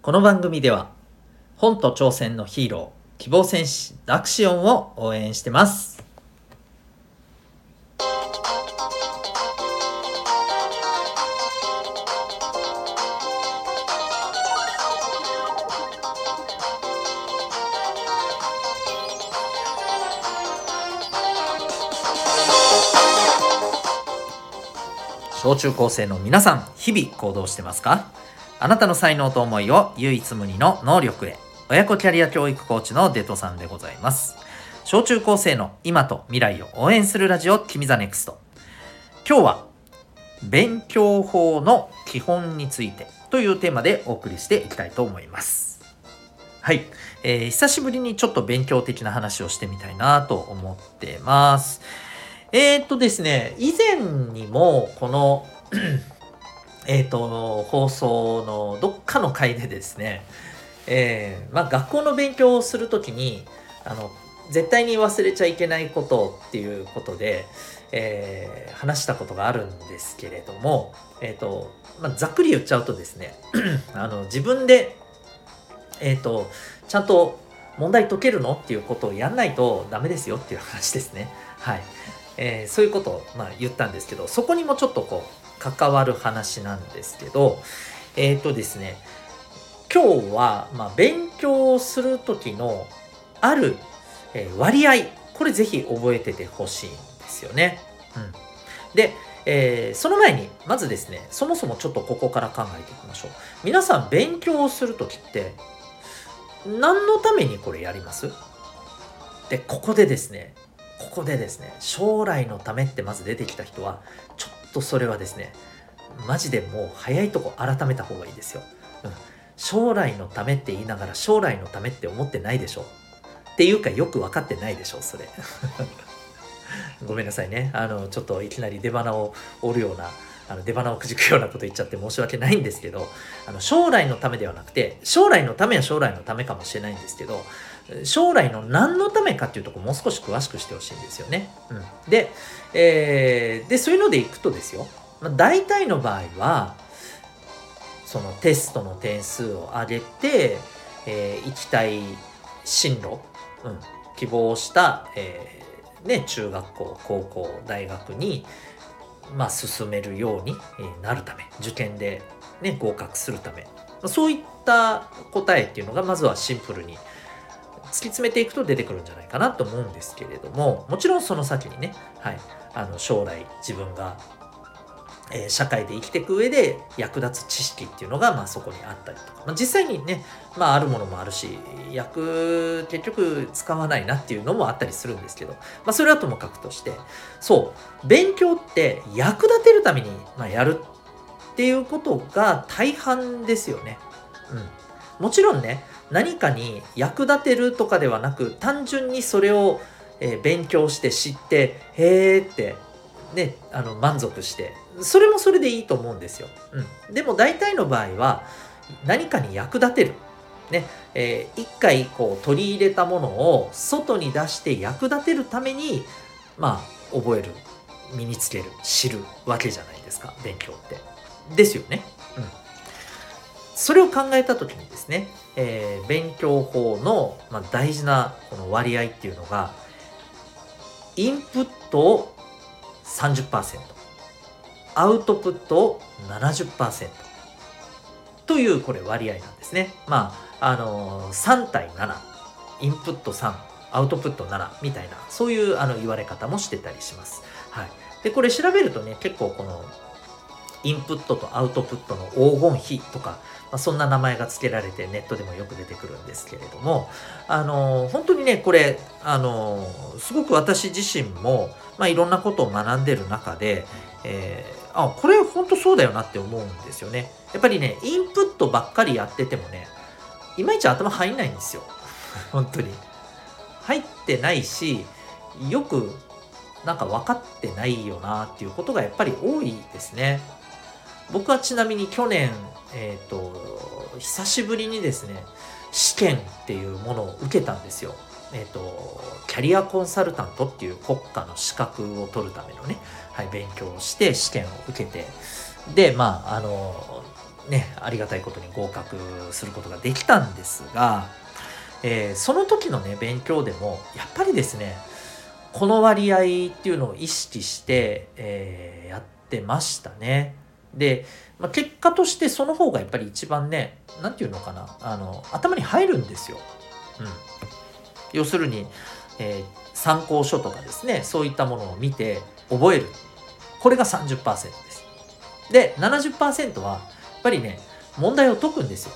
この番組では本と挑戦のヒーロー希望戦士ダクシオンを応援してます。小中高生の皆さん日々行動してますか？あなたの才能と思いを唯一無二の能力へ。親子キャリア教育コーチのデトさんでございます。小中高生の今と未来を応援するラジオ君 the NEXT。今日は勉強法の基本についてというテーマでお送りしていきたいと思います。はい、えー、久しぶりにちょっと勉強的な話をしてみたいなと思ってます。えー、っとですね以前にもこのえ、ー、と、放送のどっかの回でですね、えー、まあ、学校の勉強をするときに、あの、絶対に忘れちゃいけないことっていうことで、えー、話したことがあるんですけれども、え、ー、と、まあ、ざっくり言っちゃうとですね、あの、自分で、えっ、と、ちゃんと問題解けるのっていうことをやんないとダメですよっていう話ですね。はい。えー、そういうことを、まあ、言ったんですけど、そこにもちょっとこう、関わる話なんですけど、えっ、ー、とですね、今日は、まあ、勉強をする時のある、え割合、これぜひ覚えててほしいんですよね。うん。で、えー、その前に、まずですね、そもそもちょっとここから考えていきましょう。皆さん勉強をする時って、何のためにこれやります？で、ここでですね、ここでですね、将来のためってまず出てきた人は、ちょっとそれはですね、マジでもう早いとこ改めた方がいいですよ。うん、将来のためって言いながら将来のためって思ってないでしょ。っていうかよく分かってないでしょ、それ。ごめんなさいね。あの、ちょっといきなり出花を折るようなあの出花をくじくようなこと言っちゃって申し訳ないんですけどあの将来のためではなくて将来のためは将来のためかもしれないんですけど将来の何のためかっていうとこもう少し詳しくしてほしいんですよね。うん、で,、えー、でそういうのでいくとですよ、まあ、大体の場合はそのテストの点数を上げて、えー、行きたい進路、うん、希望した、えーね、中学校高校大学にまあ、進めるようになるため受験で、ね、合格するため。そういった答えっていうのがまずはシンプルに突き詰めていくと出てくるんじゃないかなと思うんですけれどももちろんその先にね、はい、あの将来自分がえー、社会で生きていく上で役立つ知識っていうのが、まあ、そこにあったりとか、まあ、実際にね、まあ、あるものもあるし役結局使わないなっていうのもあったりするんですけど、まあ、それはともかくとしてそう勉強って役立てるために、まあ、やるっていうことが大半ですよね。うん、もちろんね何かに役立てるとかではなく単純にそれを、勉強して知ってへえってねあの満足してそれもそれでいいと思うんですよ。うん、でも大体の場合は何かに役立てる。ねえー、一回こう取り入れたものを外に出して役立てるためにまあ覚える身につける知るわけじゃないですか勉強って。ですよね。うん、それを考えた時にですね、えー、勉強法の、まあ、大事なこの割合っていうのがインプットを30%アウトプットを70%というこれ割合なんですね。まあ、あの3対7、インプット3、アウトプット7みたいな、そういうあの言われ方もしてたりします。はい。で、これ調べるとね、結構このインプットとアウトプットの黄金比とか、まあ、そんな名前が付けられてネットでもよく出てくるんですけれども、あの本当にね、これ、あのすごく私自身も、まあ、いろんなことを学んでる中で、えー、あこれ本当そうだよなって思うんですよね。やっぱりねインプットばっかりやっててもねいまいち頭入んないんですよ。本当に。入ってないしよくなんか分かってないよなっていうことがやっぱり多いですね。僕はちなみに去年えっ、ー、と久しぶりにですね試験っていうものを受けたんですよえっ、ー、とキャリアコンサルタントっていう国家の資格を取るためのねはい、勉強をして試験を受けてでまああのねありがたいことに合格することができたんですが、えー、その時のね勉強でもやっぱりですねこの割合っていうのを意識して、えー、やってましたね。で、まあ、結果としてその方がやっぱり一番ね何て言うのかなあの頭に入るんですよ。うん、要するに、えー、参考書とかですねそういったものを見て覚えるこれが30%です。で70%はやっぱりね問題を解くんですよ。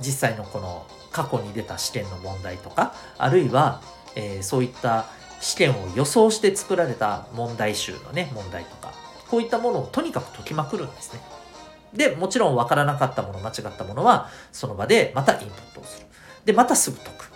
実際のこの過去に出た試験の問題とかあるいは、えー、そういった試験を予想して作られた問題集のね問題とかこういったものをとにかく解きまくるんですね。でもちろん分からなかったもの間違ったものはその場でまたインプットをする。でまたすぐ解く。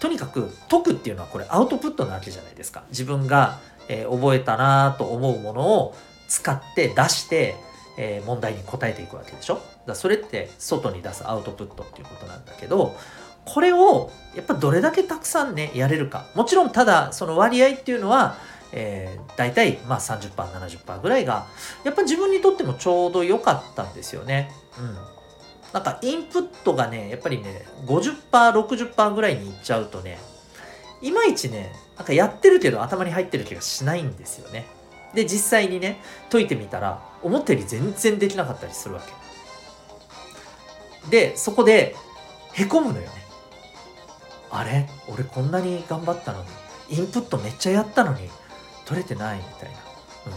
とにかく解くっていうのはこれアウトプットなわけじゃないですか。自分が、えー、覚えたなと思うものを使って出して、えー、問題に答えていくわけでしょ。だそれって外に出すアウトプットっていうことなんだけどこれをやっぱどれだけたくさんねやれるかもちろんただその割合っていうのはえー、大体まあ 30%70% ぐらいがやっぱ自分にとってもちょうど良かったんですよね。うん。なんかインプットがねやっぱりね 50%60% ぐらいにいっちゃうとねいまいちねなんかやってるけど頭に入ってる気がしないんですよね。で実際にね解いてみたら思ったより全然できなかったりするわけ。でそこでへこむのよね。あれ？俺こんなに頑張ったのにインプットめっちゃやったのに取れてないみたいな、うん、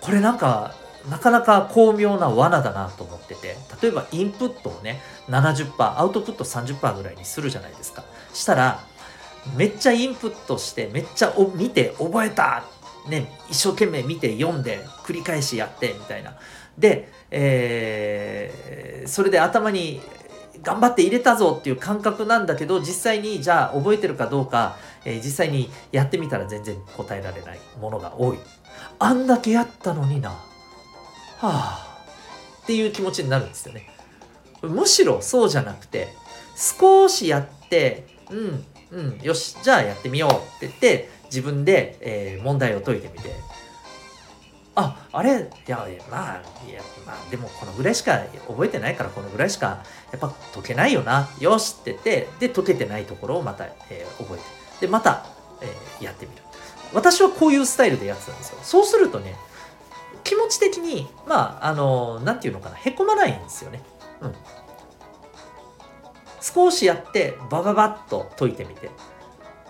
これなんかなかなか巧妙な罠だなと思ってて。例えばインプットをね70%アウトプット30%ぐらいにするじゃないですか。したらめっちゃインプットしてめっちゃ見て覚えた。ね一生懸命見て読んで繰り返しやってみたいな。で、えー、それで頭に頑張って入れたぞっていう感覚なんだけど実際にじゃあ覚えてるかどうか、えー、実際にやってみたら全然答えられないものが多い。あんだけやったのにな。はあ。っていう気持ちになるんですよね。むしろそうじゃなくて少しやってうんうんよしじゃあやってみようって言って自分で、えー、問題を解いてみて。ああれ？いやまあいやまあでもこのぐらいしか覚えてないからこのぐらいしかやっぱ解けないよな。よしって言ってで解けてないところをまた、えー、覚えて。でまた、えー、やってみる。私はこういうスタイルでやってたんですよ。そうするとね気持ち的にまああの何て言うのかなへこまないんですよね。うん。少しやってバババッと解いてみて。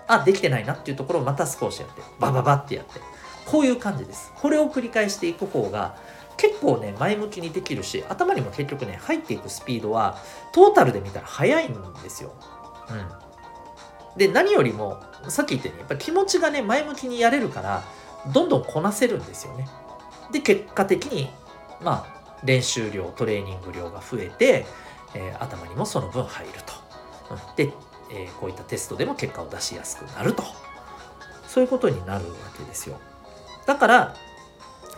あできてないなっていうところをまた少しやってバババってやって。こういう感じです。これを繰り返していく方が結構ね、前向きにできるし、頭にも結局ね、入っていくスピードはトータルで見たら速いんですよ。うん。で、何よりも、さっき言ったように、やっぱ気持ちがね、前向きにやれるから、どんどんこなせるんですよね。で、結果的に、まあ、練習量、トレーニング量が増えて、えー、頭にもその分入ると。うん、で、えー、こういったテストでも結果を出しやすくなると。そういうことになるわけですよ。だから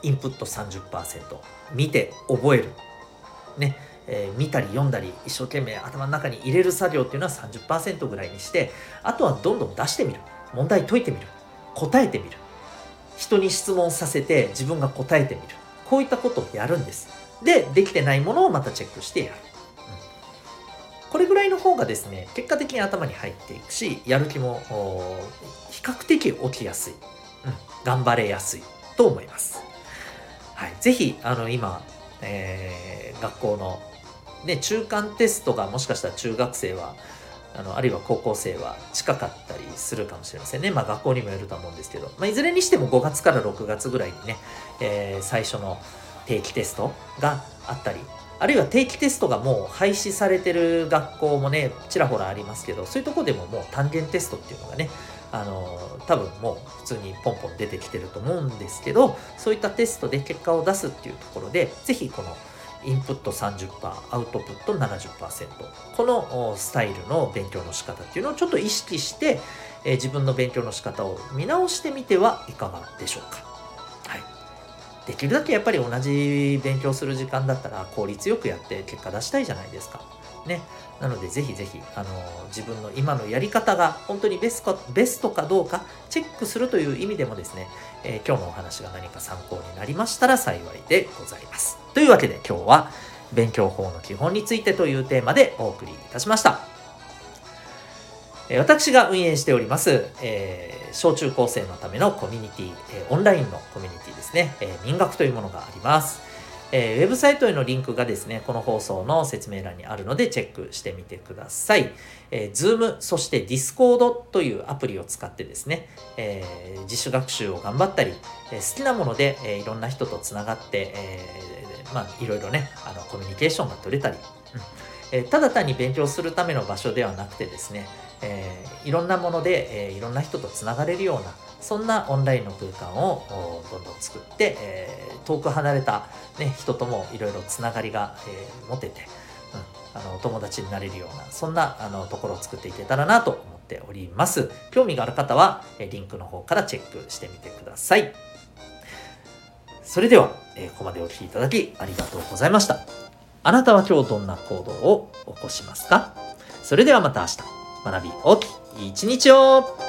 インプット30%見て覚える。ね。えー、見たり読んだり一生懸命頭の中に入れる作業っていうのは30%ぐらいにしてあとはどんどん出してみる。問題解いてみる。答えてみる。人に質問させて自分が答えてみる。こういったことをやるんです。でできてないものをまたチェックしてやる、うん、これぐらいの方がですね結果的に頭に入っていくしやる気も比較的起きやすい。うん頑張れやすいと思います。はい、ぜひあの今、えー、学校の、ね、中間テストがもしかしたら中学生はあのあるいは高校生は近かったりするかもしれませんね。まあ学校にもよると思うんですけど、まあ、いずれにしても5月から6月ぐらいにね、えー、最初の定期テストがあったり、あるいは定期テストがもう廃止されてる学校もね、ちらほらありますけど、そういうとこでももう単元テストっていうのがね、あの多分もう普通にポンポン出てきてると思うんですけどそういったテストで結果を出すっていうところで是非このインプット30%アウトプット70%このスタイルの勉強の仕方っていうのをちょっと意識して、えー、自分の勉強の仕方を見直してみてはいかがでしょうか。はい、できるだけやっぱり同じ勉強する時間だったら効率よくやって結果出したいじゃないですか。ね。なのでぜひぜひ、あの自分の今のやり方が本当にベストベストかどうかチェックするという意味でもですね、えー、今日のお話が何か参考になりましたら幸いでございます。というわけで今日は、勉強法の基本についてというテーマでお送りいたしました。私が運営しております、えー、小中高生のためのコミュニティ、えー、オンラインのコミュニティですね、えー、民学というものがあります。えー、ウェブサイトへのリンクがですね、この放送の説明欄にあるのでチェックしてみてください。えー、Zoom、そして Discord というアプリを使ってですね、えー、自主学習を頑張ったり、えー、好きなもので、えー、いろんな人とつながって、えー、まあ、いろいろね、あのコミュニケーションが取れたり、うんえー、ただ単に勉強するための場所ではなくてですね、えー、いろんなもので、えー、いろんな人とつながれるような、そんなオンラインの空間をどんどん作って、えー、遠く離れた、ね、人ともいろいろつながりが、えー、持てて、うん、あの友達になれるようなそんなあのところを作っていけたらなと思っております。興味がある方はリンクの方からチェックしてみてください。それでは、えー、ここまでお聴きいただきありがとうございました。あなたは今日どんな行動を起こしますか？それではまた明日。学び大きい一日を。